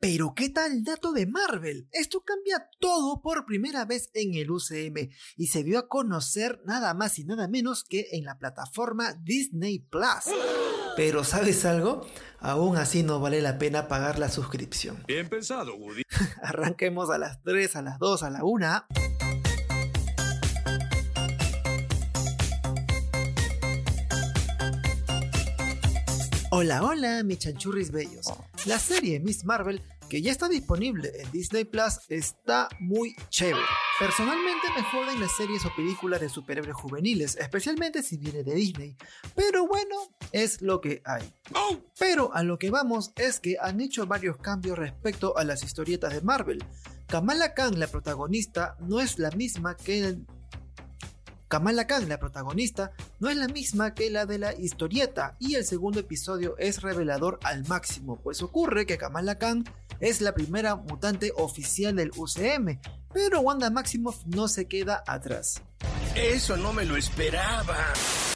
Pero ¿qué tal dato de Marvel? Esto cambia todo por primera vez en el UCM y se dio a conocer nada más y nada menos que en la plataforma Disney Plus. Pero ¿sabes algo? Aún así no vale la pena pagar la suscripción. Bien pensado, Woody. Arranquemos a las 3, a las 2, a la 1. Hola, hola, mis chanchurris bellos. La serie Miss Marvel, que ya está disponible en Disney Plus, está muy chévere. Personalmente me joden las series o películas de superhéroes juveniles, especialmente si viene de Disney. Pero bueno, es lo que hay. Pero a lo que vamos es que han hecho varios cambios respecto a las historietas de Marvel. Kamala Khan, la protagonista, no es la misma que Kamala Khan, la protagonista, no es la misma que la de la historieta y el segundo episodio es revelador al máximo, pues ocurre que Kamala Khan es la primera mutante oficial del UCM, pero Wanda Maximoff no se queda atrás. Eso no me lo esperaba.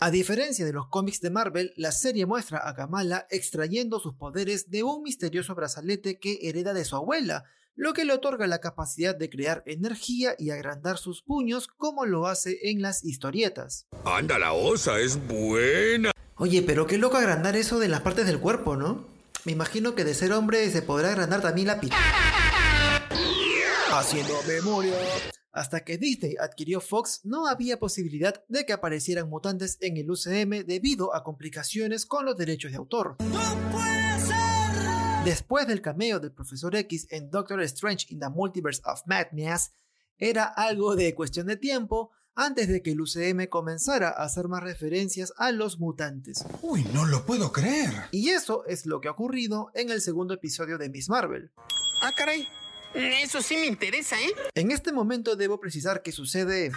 A diferencia de los cómics de Marvel, la serie muestra a Kamala extrayendo sus poderes de un misterioso brazalete que hereda de su abuela, lo que le otorga la capacidad de crear energía y agrandar sus puños como lo hace en las historietas. Anda, la osa es buena. Oye, pero qué loco agrandar eso de las partes del cuerpo, ¿no? Me imagino que de ser hombre se podrá agrandar también la pica. Haciendo memoria. Hasta que Disney adquirió Fox, no había posibilidad de que aparecieran mutantes en el UCM debido a complicaciones con los derechos de autor. Después del cameo del Profesor X en Doctor Strange in the Multiverse of Madness, era algo de cuestión de tiempo antes de que el UCM comenzara a hacer más referencias a los mutantes. Uy, no lo puedo creer. Y eso es lo que ha ocurrido en el segundo episodio de Miss Marvel. Ah, caray. Eso sí me interesa, ¿eh? En este momento debo precisar que sucede...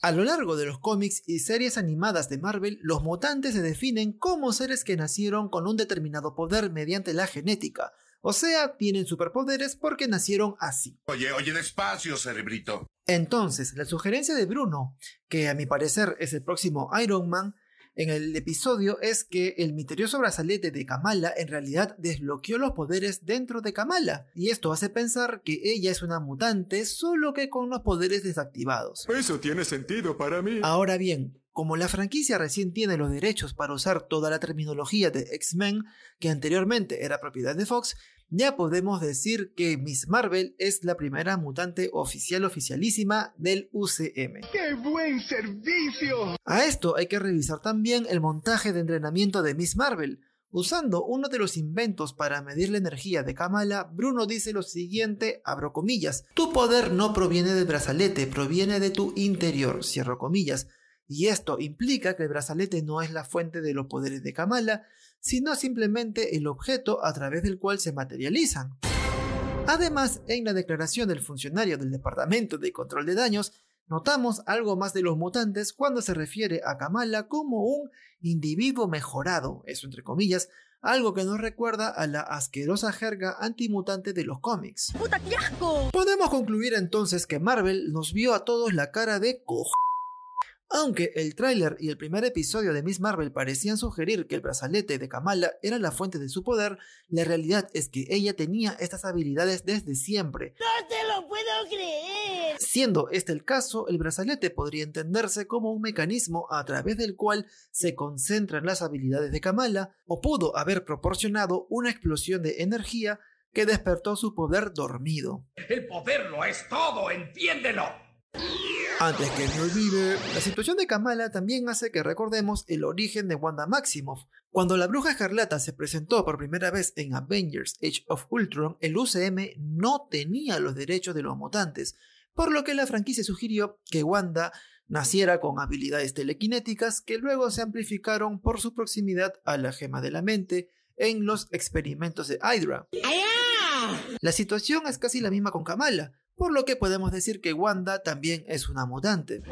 A lo largo de los cómics y series animadas de Marvel, los mutantes se definen como seres que nacieron con un determinado poder mediante la genética. O sea, tienen superpoderes porque nacieron así. Oye, oye, despacio, cerebrito. Entonces, la sugerencia de Bruno, que a mi parecer es el próximo Iron Man, en el episodio es que el misterioso brazalete de Kamala en realidad desbloqueó los poderes dentro de Kamala, y esto hace pensar que ella es una mutante solo que con los poderes desactivados. Eso tiene sentido para mí. Ahora bien, como la franquicia recién tiene los derechos para usar toda la terminología de X-Men, que anteriormente era propiedad de Fox, ya podemos decir que Miss Marvel es la primera mutante oficial oficialísima del UCM. ¡Qué buen servicio! A esto hay que revisar también el montaje de entrenamiento de Miss Marvel. Usando uno de los inventos para medir la energía de Kamala, Bruno dice lo siguiente, abro comillas, tu poder no proviene del brazalete, proviene de tu interior, cierro comillas. Y esto implica que el brazalete no es la fuente de los poderes de Kamala, sino simplemente el objeto a través del cual se materializan. Además, en la declaración del funcionario del Departamento de Control de Daños, notamos algo más de los mutantes cuando se refiere a Kamala como un individuo mejorado, eso entre comillas, algo que nos recuerda a la asquerosa jerga antimutante de los cómics. ¡Puta, qué asco! Podemos concluir entonces que Marvel nos vio a todos la cara de cojo. Aunque el tráiler y el primer episodio de Miss Marvel parecían sugerir que el brazalete de Kamala era la fuente de su poder, la realidad es que ella tenía estas habilidades desde siempre. ¡No te lo puedo creer! Siendo este el caso, el brazalete podría entenderse como un mecanismo a través del cual se concentran las habilidades de Kamala, o pudo haber proporcionado una explosión de energía que despertó su poder dormido. El poder lo es todo, entiéndelo. Antes que me olvide, la situación de Kamala también hace que recordemos el origen de Wanda Maximoff. Cuando la Bruja Escarlata se presentó por primera vez en Avengers Age of Ultron, el UCM no tenía los derechos de los mutantes, por lo que la franquicia sugirió que Wanda naciera con habilidades telequinéticas que luego se amplificaron por su proximidad a la gema de la mente en los experimentos de Hydra. La situación es casi la misma con Kamala, por lo que podemos decir que Wanda también es una mutante.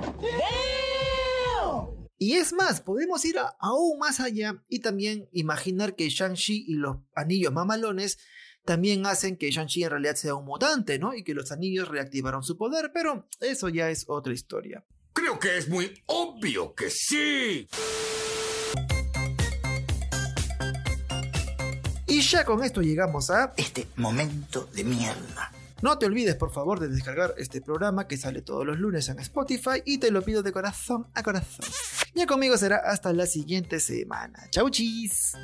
Y es más, podemos ir a- aún más allá y también imaginar que Shang-Chi y los anillos mamalones también hacen que Shang-Chi en realidad sea un mutante, ¿no? Y que los anillos reactivaron su poder, pero eso ya es otra historia. Creo que es muy obvio que sí. Y ya con esto llegamos a... Este momento de mierda. No te olvides por favor de descargar este programa que sale todos los lunes en Spotify y te lo pido de corazón a corazón. Ya conmigo será hasta la siguiente semana. Chau chis.